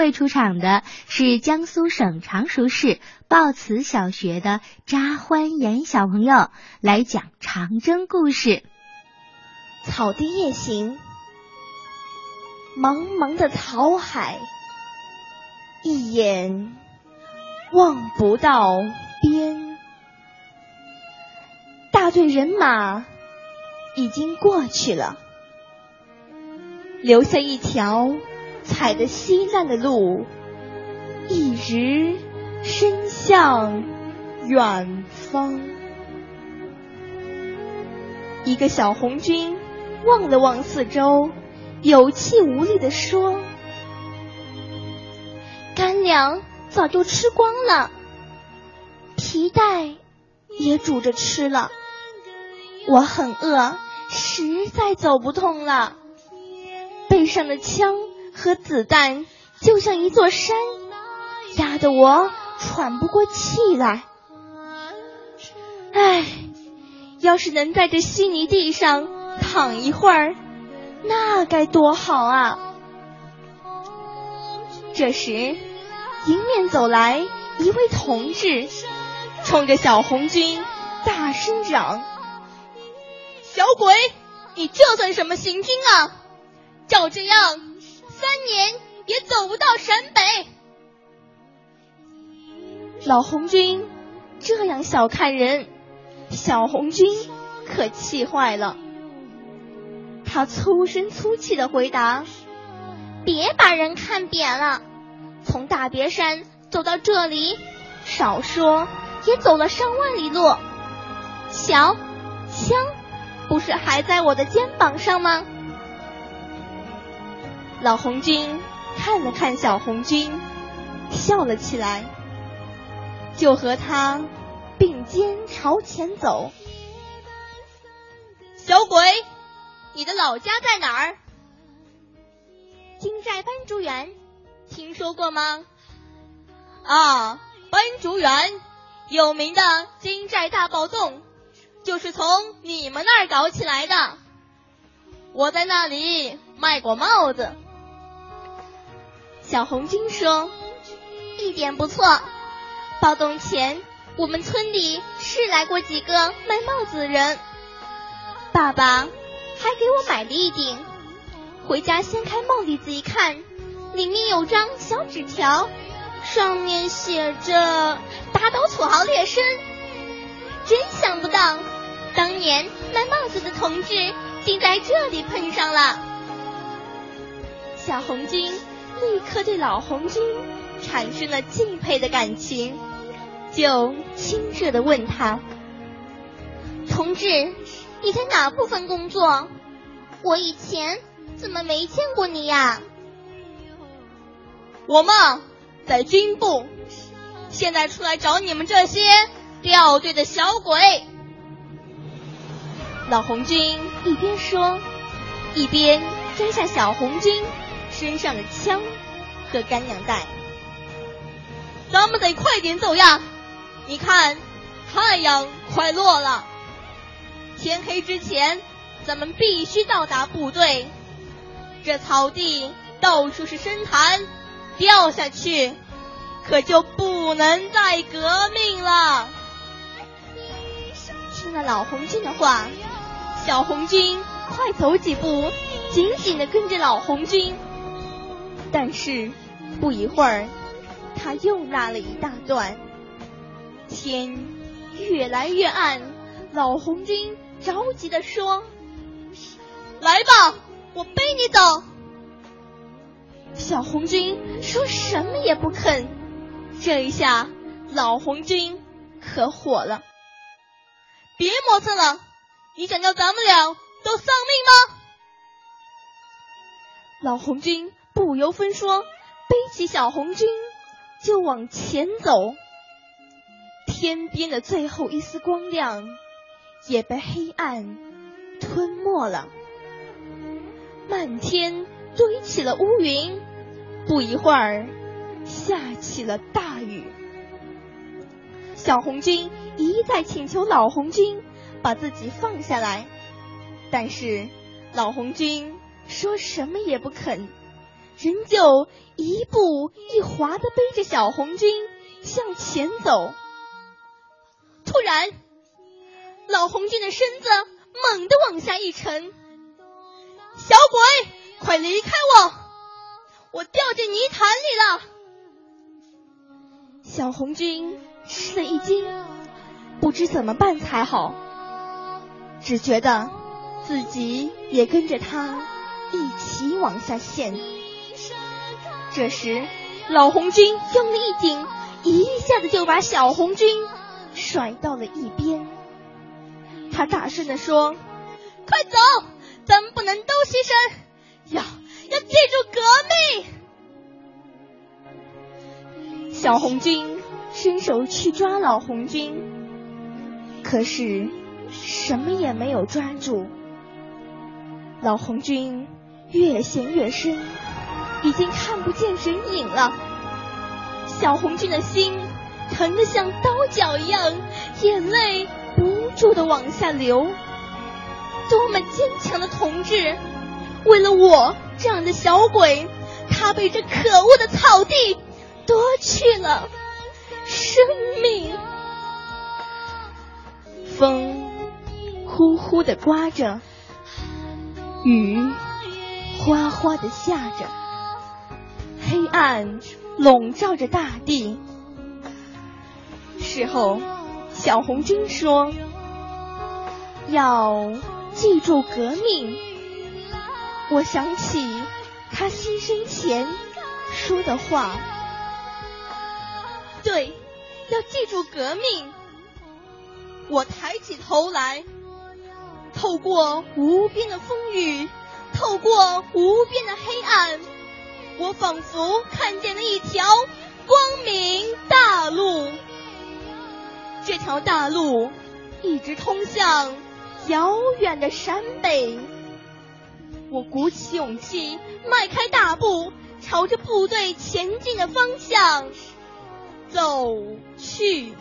位出场的是江苏省常熟市报慈小学的扎欢颜小朋友来讲长征故事。草地夜行，茫茫的草海，一眼望不到边。大队人马已经过去了，留下一条踩着稀烂的路，一直伸向远方。一个小红军。望了望四周，有气无力地说：“干粮早就吃光了，皮带也煮着吃了。我很饿，实在走不动了。背上的枪和子弹就像一座山，压得我喘不过气来。唉，要是能在这稀泥地上……”躺一会儿，那该多好啊！这时，迎面走来一位同志，冲着小红军大声嚷：“小鬼，你这算什么行军啊？照这样，三年也走不到陕北！”老红军这样小看人，小红军可气坏了。他粗声粗气的回答：“别把人看扁了，从大别山走到这里，少说也走了上万里路。瞧，枪不是还在我的肩膀上吗？”老红军看了看小红军，笑了起来，就和他并肩朝前走。小鬼。你的老家在哪儿？金寨班竹园，听说过吗？啊，班竹园，有名的金寨大暴动，就是从你们那儿搞起来的。我在那里卖过帽子。小红军说：“一点不错。暴动前，我们村里是来过几个卖帽子的人。爸爸。”还给我买了一顶，回家掀开帽底子一看，里面有张小纸条，上面写着“打倒土豪劣绅”。真想不到，当年卖帽子的同志竟在这里碰上了。小红军立刻对老红军产生了敬佩的感情，就亲热的问他：“同志。”你在哪部分工作？我以前怎么没见过你呀？我嘛，在军部，现在出来找你们这些掉队的小鬼。老红军一边说，一边摘下小红军身上的枪和干粮袋。咱们得快点走呀！你看，太阳快落了。天黑之前，咱们必须到达部队。这草地到处是深潭，掉下去可就不能再革命了。听了老红军的话，小红军快走几步，紧紧的跟着老红军。但是不一会儿，他又拉了一大段。天越来越暗，老红军。着急的说：“来吧，我背你走。”小红军说什么也不肯。这一下，老红军可火了：“别磨蹭了，你想叫咱们俩都丧命吗？”老红军不由分说，背起小红军就往前走。天边的最后一丝光亮。也被黑暗吞没了，漫天堆起了乌云，不一会儿下起了大雨。小红军一再请求老红军把自己放下来，但是老红军说什么也不肯，仍旧一步一滑的背着小红军向前走。突然，老红军的身子猛地往下一沉，小鬼，快离开我！我掉进泥潭里了。小红军吃了一惊，不知怎么办才好，只觉得自己也跟着他一起往下陷。这时，老红军用力一顶，一下子就把小红军甩到了一边。他大声地说：“快走，咱们不能都牺牲，要要记住革命。”小红军伸手去抓老红军，可是什么也没有抓住。老红军越陷越深。已经看不见人影了，小红军的心疼得像刀绞一样，眼泪不住的往下流。多么坚强的同志，为了我这样的小鬼，他被这可恶的草地夺去了生命。风呼呼的刮着，雨哗哗的下着。暗笼罩着大地。事后，小红军说：“要记住革命。”我想起他牺牲前说的话：“对，要记住革命。”我抬起头来，透过无边的风雨，透过无边的黑暗。我仿佛看见了一条光明大路，这条大路一直通向遥远的陕北。我鼓起勇气，迈开大步，朝着部队前进的方向走去。